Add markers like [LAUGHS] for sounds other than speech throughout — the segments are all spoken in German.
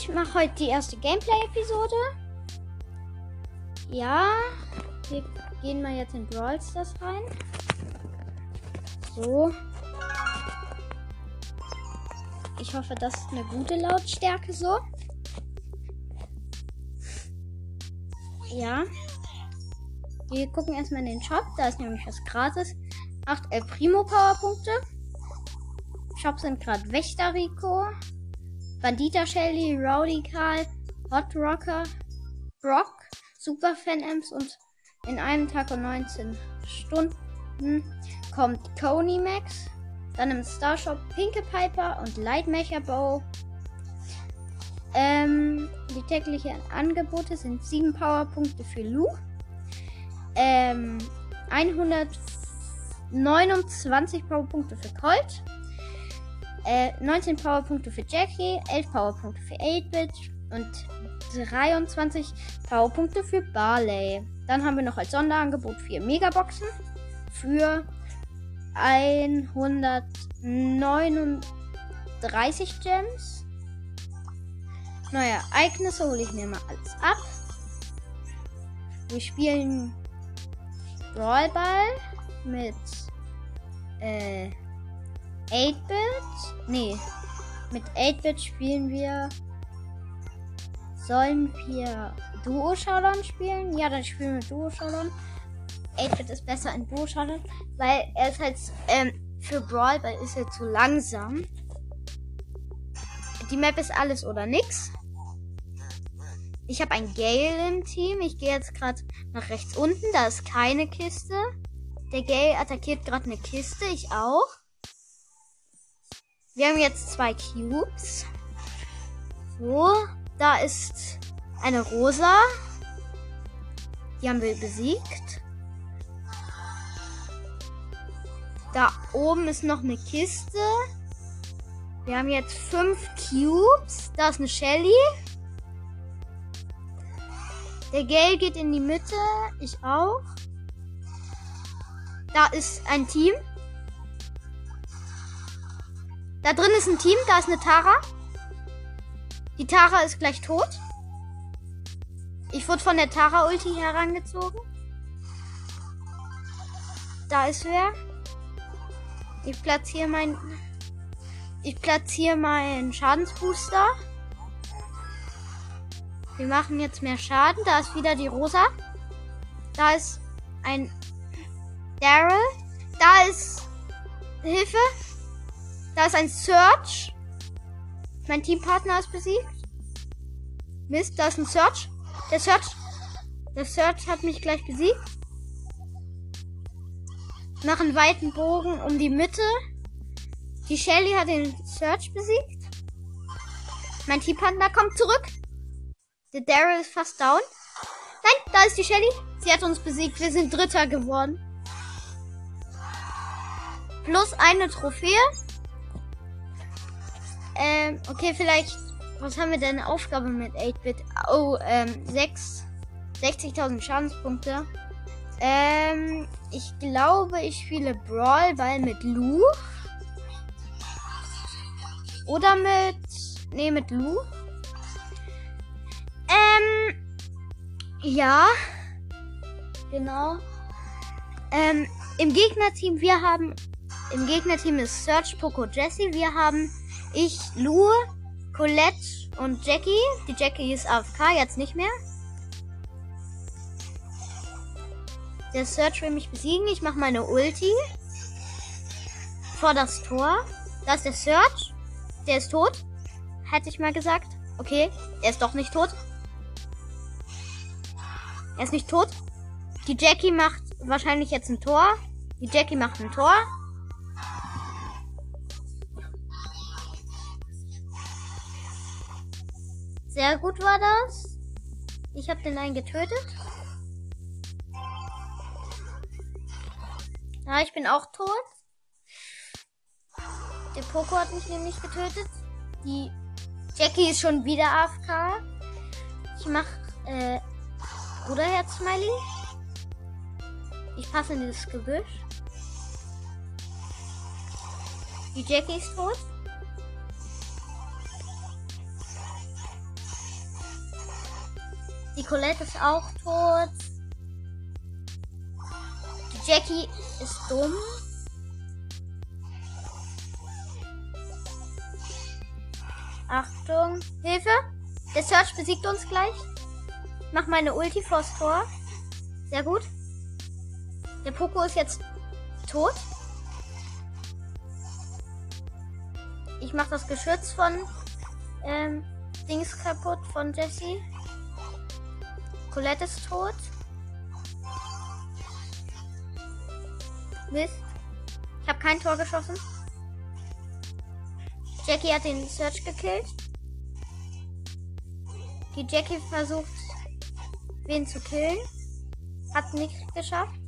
ich mache heute die erste Gameplay-Episode. Ja, wir gehen mal jetzt in Brawl Stars rein. So. Ich hoffe, das ist eine gute Lautstärke so. Ja. Wir gucken erstmal in den Shop. Da ist nämlich was gratis. 8 El Primo Powerpunkte. Shop sind gerade Wächter Rico, Bandita Shelly, Rowdy Karl, Hot Rocker, Brock, Super Fan Amps und in einem Tag und 19 Stunden kommt Coney Max. Dann im Starshop Pinke Piper und Lightmecher Bow. Ähm, die täglichen Angebote sind 7 Powerpunkte für Lu. Ähm, 129 Powerpunkte für Colt. Äh, 19 Powerpunkte für Jackie, 11 Powerpunkte für 8-Bit und 23 Powerpunkte für Barley. Dann haben wir noch als Sonderangebot 4 Megaboxen für 139 Gems. Neue Ereignisse hole ich mir mal alles ab. Wir spielen Brawlball mit äh, 8-Bit. Nee, mit 8-Bit spielen wir. Sollen wir Duo Showdown spielen? Ja, dann spielen wir Duo Showdown. 8-Bit ist besser in Duo Showdown, weil er ist halt ähm, für Brawl, weil ist er zu langsam. Die Map ist alles oder nix. Ich habe ein Gale im Team. Ich gehe jetzt gerade nach rechts unten. Da ist keine Kiste. Der Gale attackiert gerade eine Kiste. Ich auch. Wir haben jetzt zwei Cubes. So, da ist eine Rosa. Die haben wir besiegt. Da oben ist noch eine Kiste. Wir haben jetzt fünf Cubes. Da ist eine Shelly. Der Gale geht in die Mitte. Ich auch. Da ist ein Team. Da drin ist ein Team. Da ist eine Tara. Die Tara ist gleich tot. Ich wurde von der Tara-Ulti herangezogen. Da ist wer. Ich platziere mein. Ich platziere meinen Schadensbooster. Wir machen jetzt mehr Schaden. Da ist wieder die Rosa. Da ist ein Daryl. Da ist Hilfe. Da ist ein Search. Mein Teampartner ist besiegt. Mist, da ist ein Search. Der Search. Der Search hat mich gleich besiegt. Mach einen weiten Bogen um die Mitte. Die Shelly hat den Search besiegt. Mein Teampartner kommt zurück. Der Daryl ist fast down. Nein, da ist die Shelly. Sie hat uns besiegt. Wir sind Dritter geworden. Plus eine Trophäe. Ähm, okay, vielleicht. Was haben wir denn? Aufgabe mit 8-Bit. Oh, ähm, 6. 60.000 Schadenspunkte. Ähm, ich glaube, ich spiele Brawl Ball mit Lu. Oder mit. Nee, mit Lu. Ähm. Ja. Genau. Ähm, im Gegnerteam, wir haben. Im Gegnerteam ist Search, Poco, Jesse. Wir haben ich, Lu, Colette und Jackie. Die Jackie ist AFK, jetzt nicht mehr. Der Search will mich besiegen. Ich mache meine Ulti. Vor das Tor. Da ist der Search. Der ist tot. Hätte ich mal gesagt. Okay, er ist doch nicht tot. Er ist nicht tot. Die Jackie macht wahrscheinlich jetzt ein Tor. Die Jackie macht ein Tor. Sehr gut war das. Ich habe den einen getötet. Ja, ich bin auch tot. Der Poco hat mich nämlich getötet. Die Jackie ist schon wieder AFK. Ich mach äh, Bruderherz-Smiley. Ich passe in dieses Gebüsch. Die Jackie ist tot. Colette ist auch tot. Die Jackie ist dumm. Achtung. Hilfe! Der Search besiegt uns gleich. Mach meine Ulti vors Tor. Sehr gut. Der Poco ist jetzt tot. Ich mach das Geschütz von ähm, Dings kaputt von Jesse. Colette ist tot. Mist. Ich habe kein Tor geschossen. Jackie hat den Search gekillt. Die Jackie versucht, wen zu killen. Hat nicht geschafft.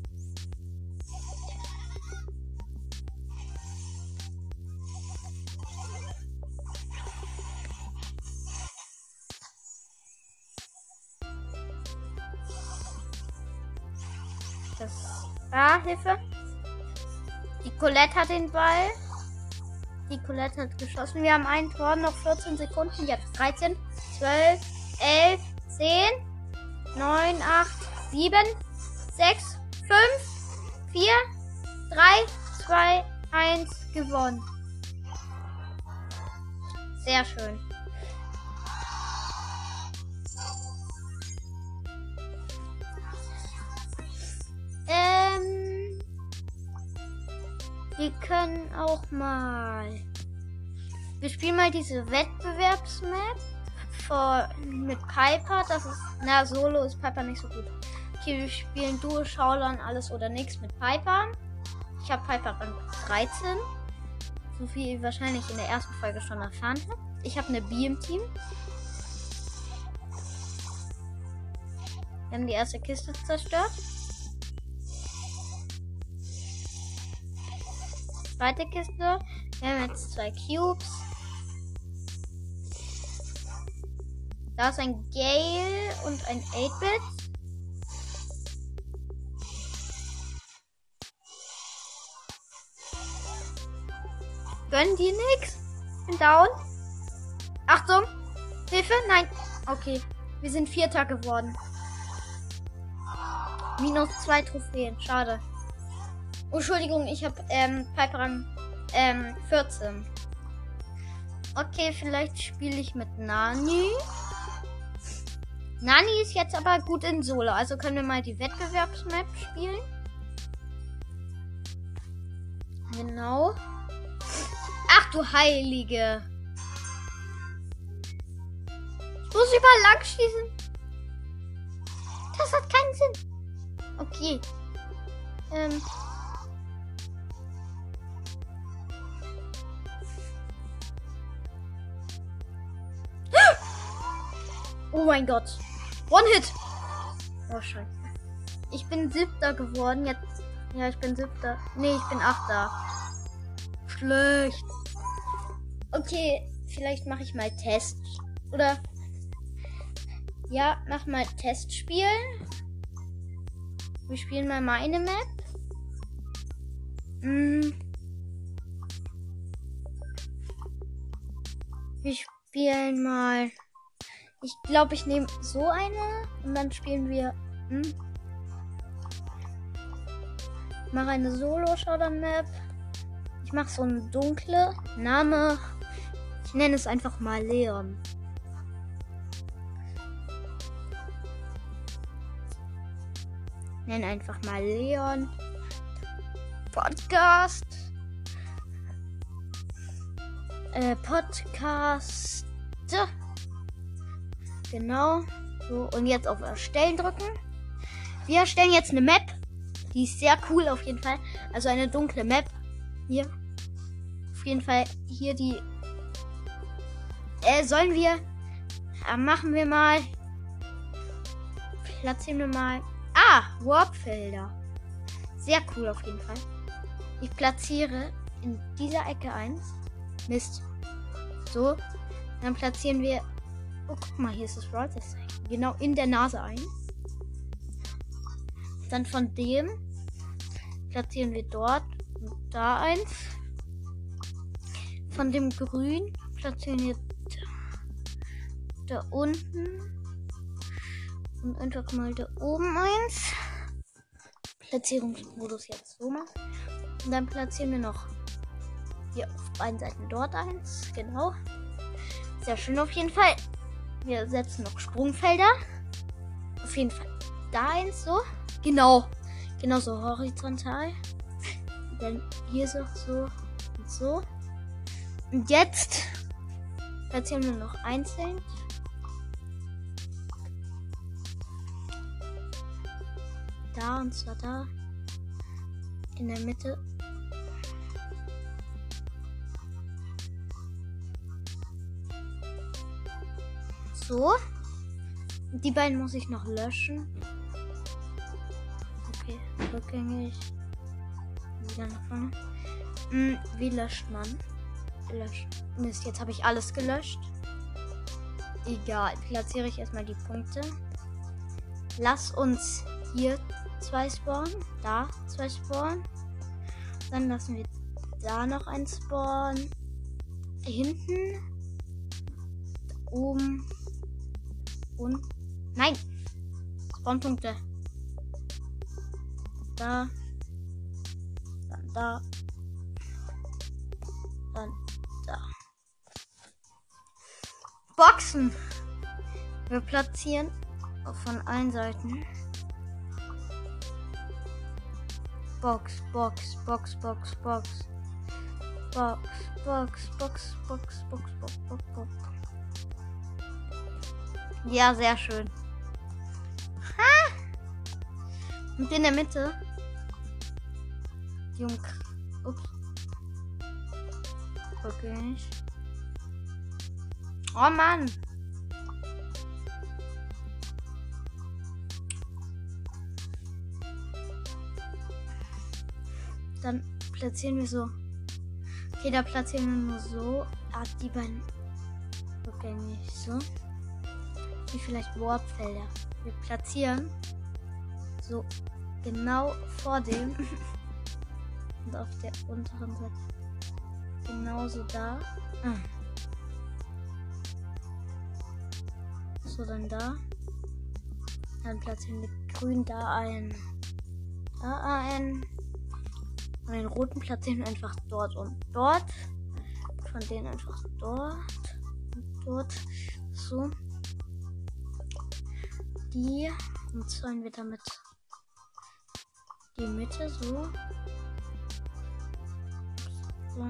Ah, Hilfe. Die Colette hat den Ball. Die Colette hat geschossen. Wir haben ein Tor, noch 14 Sekunden. Jetzt 13, 12, 11, 10, 9, 8, 7, 6, 5, 4, 3, 2, 1 gewonnen. Sehr schön. Wir können auch mal. Wir spielen mal diese Wettbewerbsmap vor, mit Piper. Das ist. Na, Solo ist Piper nicht so gut. Okay, wir spielen Duo, Schaulern, alles oder nichts mit Piper. Ich habe Piper Rang 13. So viel ihr wahrscheinlich in der ersten Folge schon erfahren habt. Ich habe eine B im Team. Wir haben die erste Kiste zerstört. Zweite Kiste. Wir haben jetzt zwei Cubes. Da ist ein Gale und ein 8-Bit. Gönnen die nix? Bin down. Achtung! Hilfe! Nein! Okay. Wir sind Vierter geworden. Minus zwei Trophäen. Schade. Oh, Entschuldigung, ich habe ähm, Piper Rang ähm, 14. Okay, vielleicht spiele ich mit Nani. Nani ist jetzt aber gut in Solo. Also können wir mal die Wettbewerbsmap spielen. Genau. Ach du Heilige. Ich muss überall lang schießen. Das hat keinen Sinn. Okay. Ähm. Oh mein Gott. One Hit. Oh scheiße. Ich bin siebter geworden. Jetzt. Ja, ich bin siebter. Nee, ich bin achter. Schlecht. Okay, vielleicht mache ich mal Test. Oder. Ja, mach mal Testspiel. Wir spielen mal meine Map. Hm. Wir spielen mal. Ich glaube, ich nehme so eine und dann spielen wir. Hm? Ich mache eine Solo-Showdown-Map. Ich mache so eine dunkle. Name. Ich nenne es einfach mal Leon. Nenn einfach mal Leon. Podcast. Äh, Podcast. Genau. So, und jetzt auf Erstellen drücken. Wir erstellen jetzt eine Map. Die ist sehr cool auf jeden Fall. Also eine dunkle Map. Hier. Auf jeden Fall hier die. Äh, sollen wir. Äh, machen wir mal. Platzieren wir mal. Ah, Warpfelder. Sehr cool auf jeden Fall. Ich platziere in dieser Ecke eins. Mist. So. Dann platzieren wir Oh, guck mal, hier ist das Brawl Genau in der Nase ein. Dann von dem platzieren wir dort und da eins. Von dem Grün platzieren wir da unten Und einfach mal da oben eins. Platzierungsmodus jetzt so machen. Und dann platzieren wir noch hier auf beiden Seiten dort eins. Genau. Sehr schön auf jeden Fall. Wir setzen noch Sprungfelder. Auf jeden Fall da eins so. Genau. Genau so horizontal. Dann hier so, so und so. Und jetzt platzieren wir noch einzeln. Da und zwar da. In der Mitte. So. Die beiden muss ich noch löschen. Okay, rückgängig. Wieder nach vorne. Hm, wie löscht man? Löschen. Mist, jetzt habe ich alles gelöscht. Egal, platziere ich erstmal die Punkte. Lass uns hier zwei spawnen. Da zwei spawnen. Dann lassen wir da noch ein Spawn. Hinten. Da oben. Und. Nein! Spawnpunkte. Da. Dann da. Dann da. Boxen. Wir platzieren von allen Seiten. Box, Box, Box, Box, Box. Box, Box, Box, Box, Box, Box, Box, Box. Ja, sehr schön. Ha! Und in der Mitte. Jung. Ups. Okay. Oh Mann. Dann platzieren wir so. Okay, da platzieren wir nur so. Ah, die beiden rückgängig. So. Wie vielleicht Warpfelder. Wir platzieren so genau vor dem. [LAUGHS] Und auf der unteren Seite. Genauso da. Ah. So, dann da. Dann platzieren wir grün da ein. Da ein. Und den roten platzieren wir einfach dort und dort. Von denen einfach dort und dort. So. Die. Und zäunen wir damit die Mitte so. So.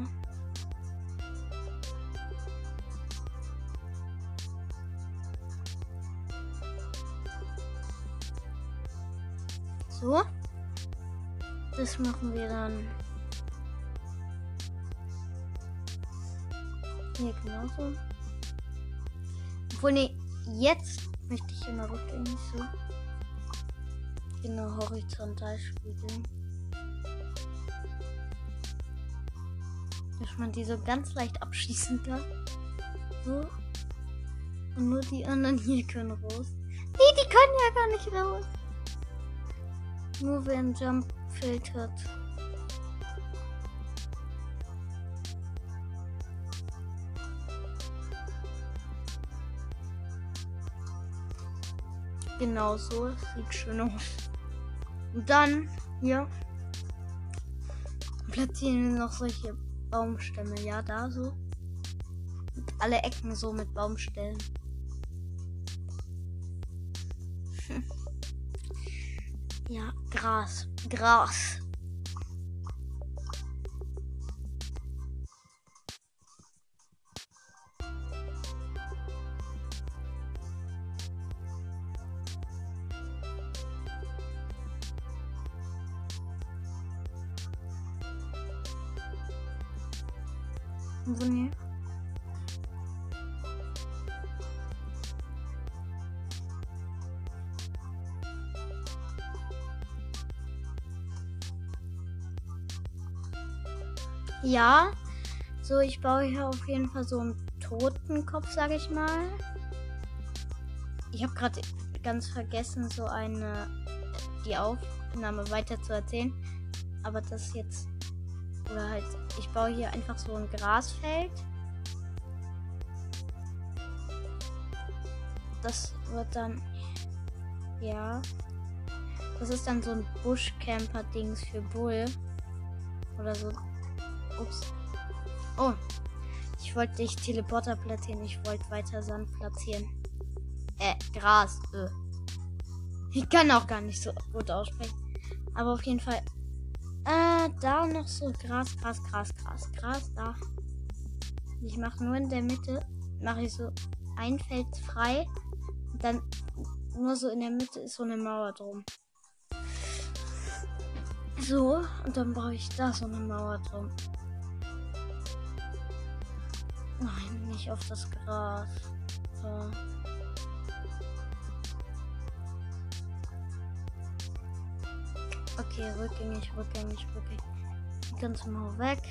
So. Das machen wir dann hier genauso. Obwohl, nee, jetzt möchte ich immer rückgängig so. Genau, horizontal spiegeln. Dass man die so ganz leicht abschießen kann. So. Und nur die anderen hier können raus. Nee, die können ja gar nicht raus. Nur wer ein Jump-Feld hat. Genau so. Sieht schön aus. Und dann hier platzieren wir noch solche Baumstämme. Ja, da so. Und alle Ecken so mit Baumstellen. [LAUGHS] Ja, Gras. Gras. Ja, so ich baue hier auf jeden Fall so einen Totenkopf, sage ich mal. Ich habe gerade ganz vergessen, so eine die Aufnahme weiter zu erzählen. Aber das jetzt oder halt, ich baue hier einfach so ein Grasfeld. Das wird dann Ja. Das ist dann so ein Buschcamper-Dings für Bull. Oder so. Ups. Oh. Ich wollte dich Teleporter platzieren. Ich wollte weiter Sand platzieren. Äh, Gras. Äh. Ich kann auch gar nicht so gut aussprechen. Aber auf jeden Fall. Äh, da noch so Gras, Gras, Gras, Gras, Gras, da. Ich mache nur in der Mitte, mache ich so ein Feld frei. Und dann nur so in der Mitte ist so eine Mauer drum. So, und dann brauche ich da so eine Mauer drum. Nein, nicht auf das Gras. So. Okay, rückgängig, rückgängig, rückgängig. Die ganze Mauer weg.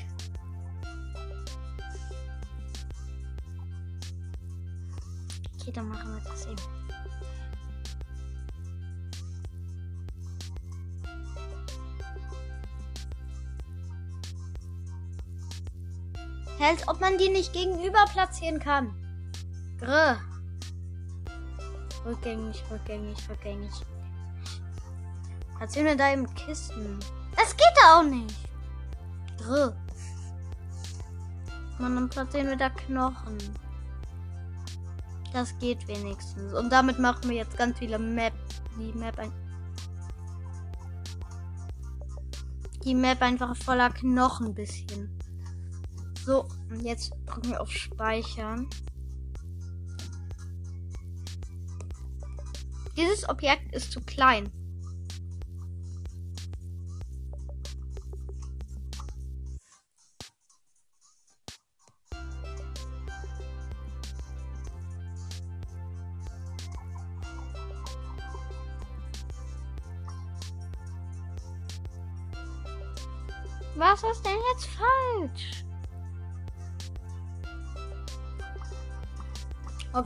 Okay, dann machen wir das eben. Als ob man die nicht gegenüber platzieren kann. Grr. Rückgängig, rückgängig, rückgängig. Platzieren wir da im Kisten. Das geht da auch nicht. Grr. Man, dann platzieren wir da Knochen. Das geht wenigstens. Und damit machen wir jetzt ganz viele Map. Die Map ein. Die Map einfach voller Knochen bisschen. So, und jetzt drücken wir auf Speichern. Dieses Objekt ist zu klein.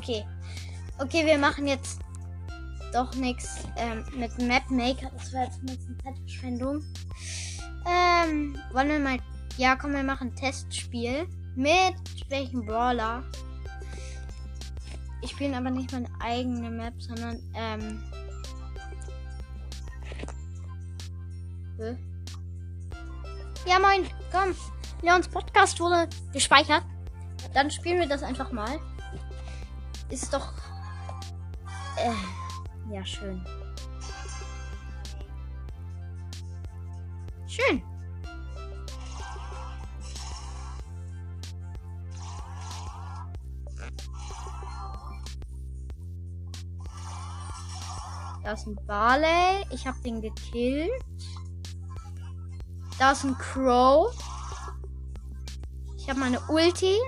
Okay. Okay, wir machen jetzt doch nichts ähm, mit Map Maker. Das war jetzt ein bisschen Zeitverschwendung. Ähm, wollen wir mal. Ja, komm, wir machen ein Testspiel. Mit welchem Brawler? Ich spiele aber nicht meine eigene Map, sondern, ähm. Ja, moin, komm. Leons Podcast wurde gespeichert. Dann spielen wir das einfach mal. Ist doch. Äh, ja, schön. Schön. Da ist ein Barley. Ich habe den gekillt. Da ist ein Crow. Ich habe meine Ulti.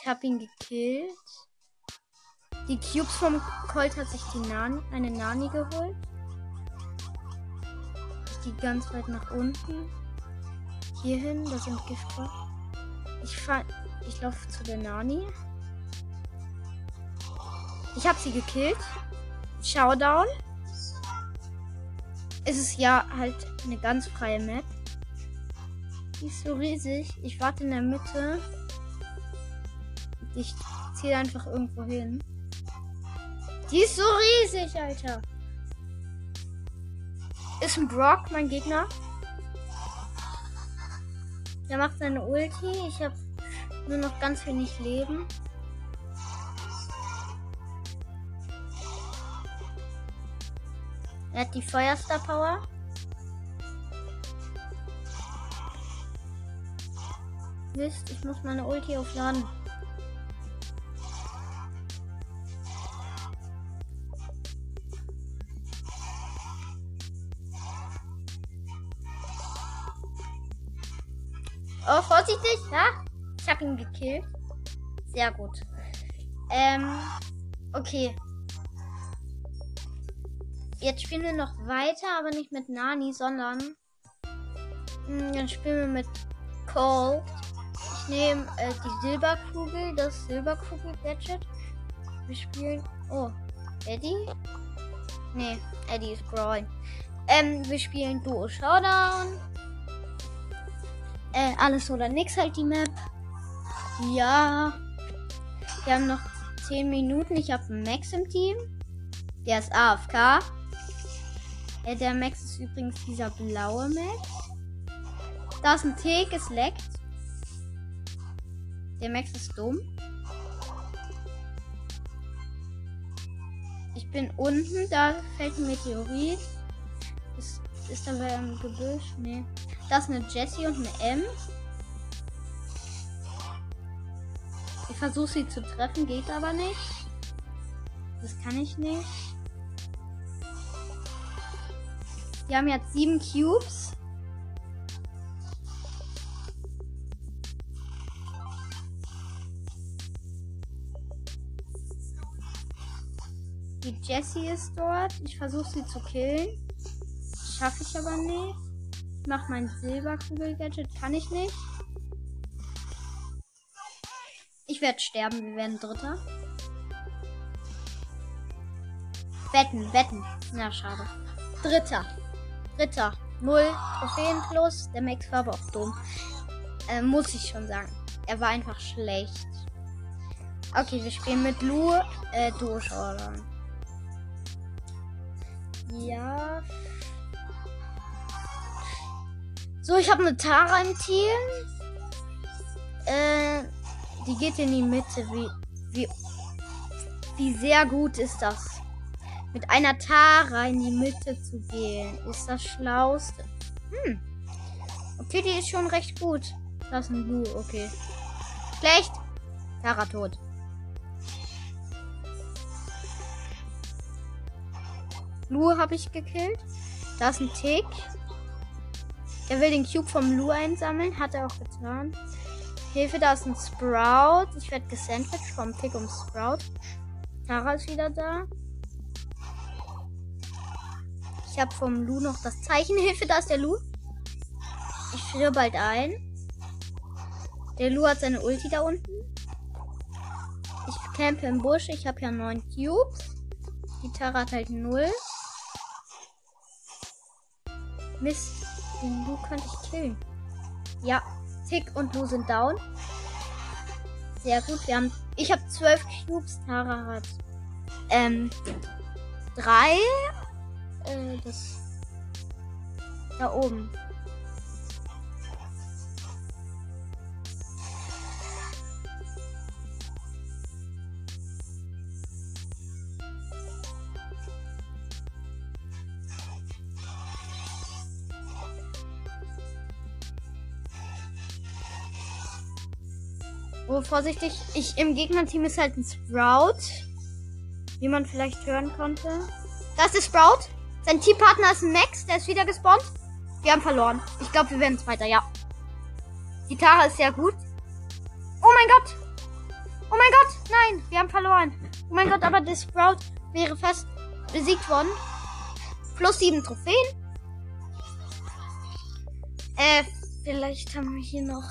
Ich habe ihn gekillt. Die Cubes vom Colt hat sich die Nani, eine Nani geholt. Ich gehe ganz weit nach unten. Hierhin, da sind Giftball. Ich fahr, ich laufe zu der Nani. Ich habe sie gekillt. Showdown ist es ja halt eine ganz freie Map. Die ist so riesig. Ich warte in der Mitte. Ich ziehe einfach irgendwo hin. Die ist so riesig, Alter. Ist ein Brock, mein Gegner. Der macht seine Ulti. Ich habe nur noch ganz wenig Leben. Er hat die Feuerstar Power. Mist, ich muss meine Ulti aufladen. Habe ihn gekillt. Sehr gut. Ähm, okay. Jetzt spielen wir noch weiter, aber nicht mit Nani, sondern mh, hm, dann spielen wir mit Cole. Ich nehme äh, die Silberkugel, das Silberkugel-Gadget. Wir spielen. Oh, Eddie? Nee, Eddie ist Brawl. Ähm, wir spielen Duo Showdown. Äh, alles oder nix halt die Map. Ja. Wir haben noch 10 Minuten. Ich habe Max im Team. Der ist AFK. Der Max ist übrigens dieser blaue Max. Da ist ein Tick, es leckt. Der Max ist dumm. Ich bin unten, da fällt ein Meteorit. Ist, ist da bei einem Gebüsch? Nee. Da ist eine Jessie und eine M. versuche sie zu treffen, geht aber nicht. Das kann ich nicht. Wir haben jetzt sieben Cubes. Die Jessie ist dort. Ich versuche sie zu killen. Schaffe ich aber nicht. Ich mache mein Silberkugel-Gadget. Kann ich nicht. Ich werde sterben. Wir werden Dritter. Wetten, wetten. Na, schade. Dritter. Dritter. Null Trophäen plus. Der Max war aber auch dumm. Äh, muss ich schon sagen. Er war einfach schlecht. Okay, wir spielen mit Lu. Äh, Durchordern. Ja. So, ich habe eine Tara im Team. Äh, die geht in die Mitte. Wie, wie, wie sehr gut ist das? Mit einer Tara in die Mitte zu gehen, ist das Schlauste. Hm. Okay, die ist schon recht gut. Das ist ein Blue, okay. Schlecht. Tara tot. Lu habe ich gekillt. Da ist ein Tick. Er will den Cube vom Lu einsammeln. Hat er auch getan. Hilfe, da ist ein Sprout. Ich werde gesandwiched vom Tick um Sprout. Tara ist wieder da. Ich habe vom Lu noch das Zeichen. [LAUGHS] Hilfe, da ist der Lu. Ich friere bald ein. Der Lu hat seine Ulti da unten. Ich campe im Busch. Ich habe ja neun Cubes. Die Tara hat halt null. Mist, den Lu könnte ich killen. Ja, Tick und Lu sind down. Sehr gut. Wir haben. Ich habe zwölf Cubes. Tara hat ähm drei. Äh, das da oben. Oh, vorsichtig. Ich im Gegnerteam ist halt ein Sprout. Wie man vielleicht hören konnte. Da ist Sprout. Sein Teampartner ist ein Max, der ist wieder gespawnt. Wir haben verloren. Ich glaube, wir werden Zweiter, ja. Tara ist sehr gut. Oh mein Gott! Oh mein Gott! Nein, wir haben verloren. Oh mein Gott, aber der Sprout wäre fast besiegt worden. Plus sieben Trophäen. Äh, vielleicht haben wir hier noch.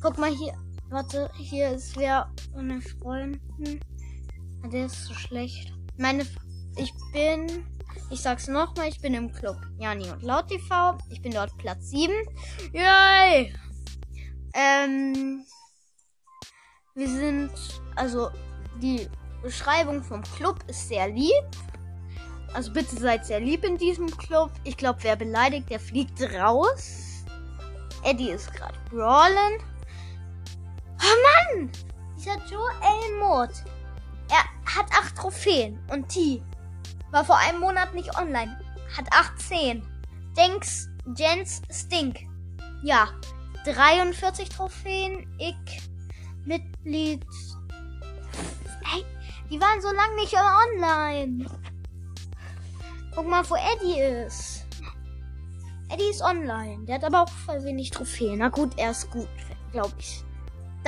Guck mal hier. Warte, hier ist wer von den Freunden. Ah, Der ist so schlecht. Meine, ich bin, ich sag's nochmal, ich bin im Club Jani und Laut TV. Ich bin dort Platz 7. Yay! Ähm, wir sind, also, die Beschreibung vom Club ist sehr lieb. Also bitte seid sehr lieb in diesem Club. Ich glaube, wer beleidigt, der fliegt raus. Eddie ist gerade brawlen. Mann! Dieser Joel Mod. Er hat acht Trophäen. Und T war vor einem Monat nicht online. Hat 18. Denks Jens Stink. Ja. 43 Trophäen. Ich. Mitglied. Hey, die waren so lange nicht online. Guck mal, wo Eddie ist. Eddie ist online. Der hat aber auch voll wenig Trophäen. Na gut, er ist gut, glaube ich.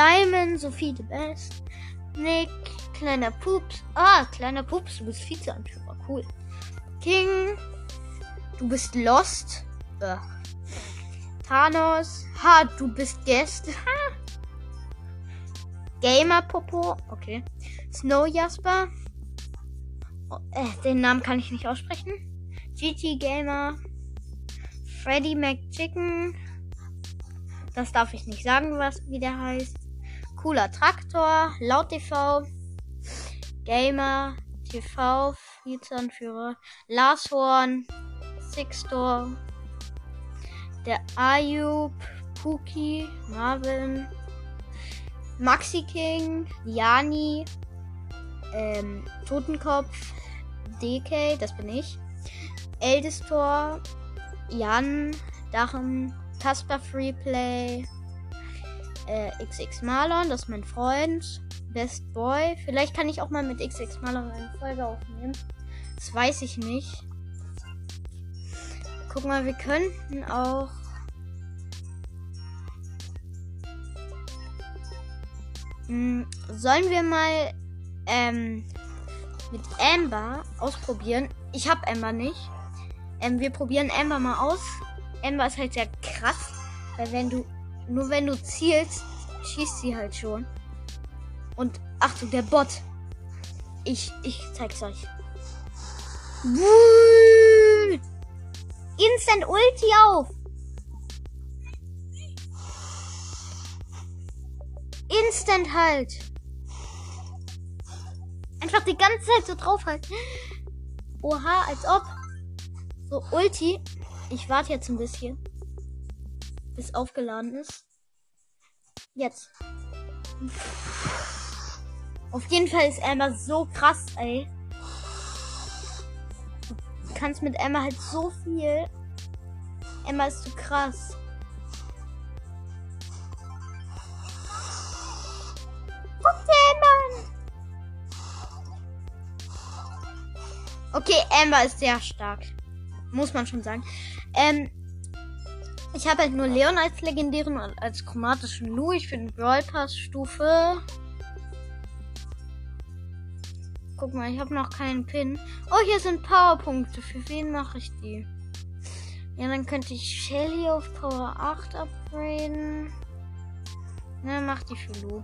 Diamond, Sophie the Best. Nick, kleiner Pups. Ah, kleiner Pups, du bist Vizeanführer. Cool. King, du bist Lost. Äh. Thanos, ha, du bist Guest. [LAUGHS] Gamer Popo, okay. Snow Jasper. Oh, äh, den Namen kann ich nicht aussprechen. GT Gamer. Freddy McChicken. Das darf ich nicht sagen, was wie der heißt. Cooler Traktor, Laut TV. Gamer, TV, Vizeanführer, Lashorn, Sixtor, der Ayub, Puki, Marvin, Maxi King, Jani, ähm, Totenkopf, DK, das bin ich, Eldestor, Jan, Dachen, Kasper Freeplay, äh, XX Marlon, das ist mein Freund, Best Boy. Vielleicht kann ich auch mal mit XX Marlon eine Folge aufnehmen. Das weiß ich nicht. Guck mal, wir könnten auch. Hm, sollen wir mal ähm, mit Amber ausprobieren? Ich hab Amber nicht. Ähm, wir probieren Amber mal aus. Amber ist halt sehr krass, weil wenn du nur wenn du zielst, schießt sie halt schon. Und Achtung, der Bot. Ich ich zeig's euch. Instant Ulti auf. Instant halt. Einfach die ganze Zeit so drauf halt. Oha, als ob. So, Ulti. Ich warte jetzt ein bisschen. Bis aufgeladen ist. Jetzt. Auf jeden Fall ist Emma so krass, ey kannst mit Emma halt so viel. Emma ist so krass. Emma. Okay, Emma ist sehr stark. Muss man schon sagen. Ähm, ich habe halt nur Leon als legendären und als chromatischen Lu. Ich bin Brawl Pass Stufe Guck mal, ich habe noch keinen Pin. Oh, hier sind Powerpunkte. Für wen mache ich die? Ja, dann könnte ich Shelly auf Power 8 upgraden. Na, mach die für Lu.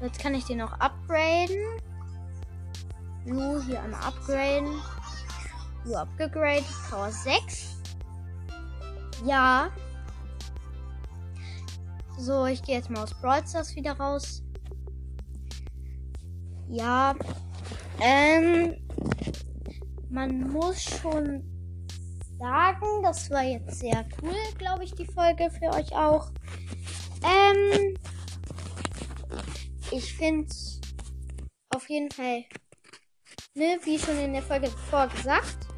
Jetzt kann ich den noch upgraden. Lu hier einmal upgraden. Lu upgegradet. Power 6. Ja. So, ich gehe jetzt mal aus Brawl Stars wieder raus. Ja, ähm, man muss schon sagen, das war jetzt sehr cool, glaube ich, die Folge für euch auch. Ähm, ich finde auf jeden Fall, ne, wie schon in der Folge zuvor gesagt,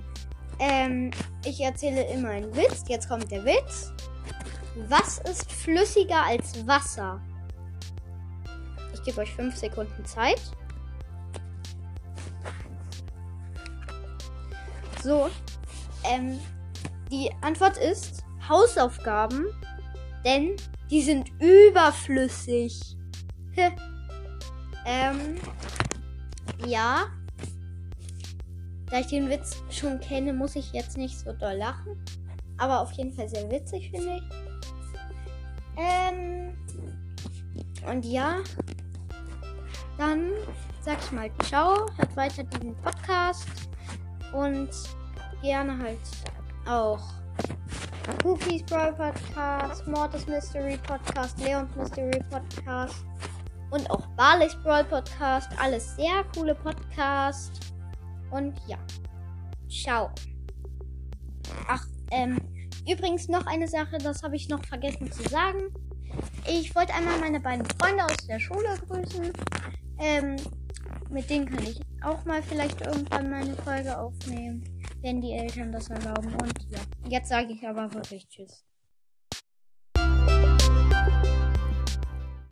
ähm, ich erzähle immer einen Witz. Jetzt kommt der Witz. Was ist flüssiger als Wasser? Ich gebe euch fünf Sekunden Zeit. So, ähm, die Antwort ist Hausaufgaben, denn die sind überflüssig. [LAUGHS] ähm, ja. Da ich den Witz schon kenne, muss ich jetzt nicht so doll lachen. Aber auf jeden Fall sehr witzig, finde ich. Ähm, und ja, dann sag ich mal ciao, hört weiter diesen Podcast. Und gerne halt auch Cookies Brawl Podcast, Mortis Mystery Podcast, Leons Mystery Podcast und auch Barley's Brawl Podcast. Alles sehr coole Podcasts. Und ja. Ciao. Ach, ähm, übrigens noch eine Sache, das habe ich noch vergessen zu sagen. Ich wollte einmal meine beiden Freunde aus der Schule grüßen. Ähm, mit denen kann ich auch mal vielleicht irgendwann meine Folge aufnehmen, wenn die Eltern das erlauben. Und ja, jetzt sage ich aber wirklich Tschüss.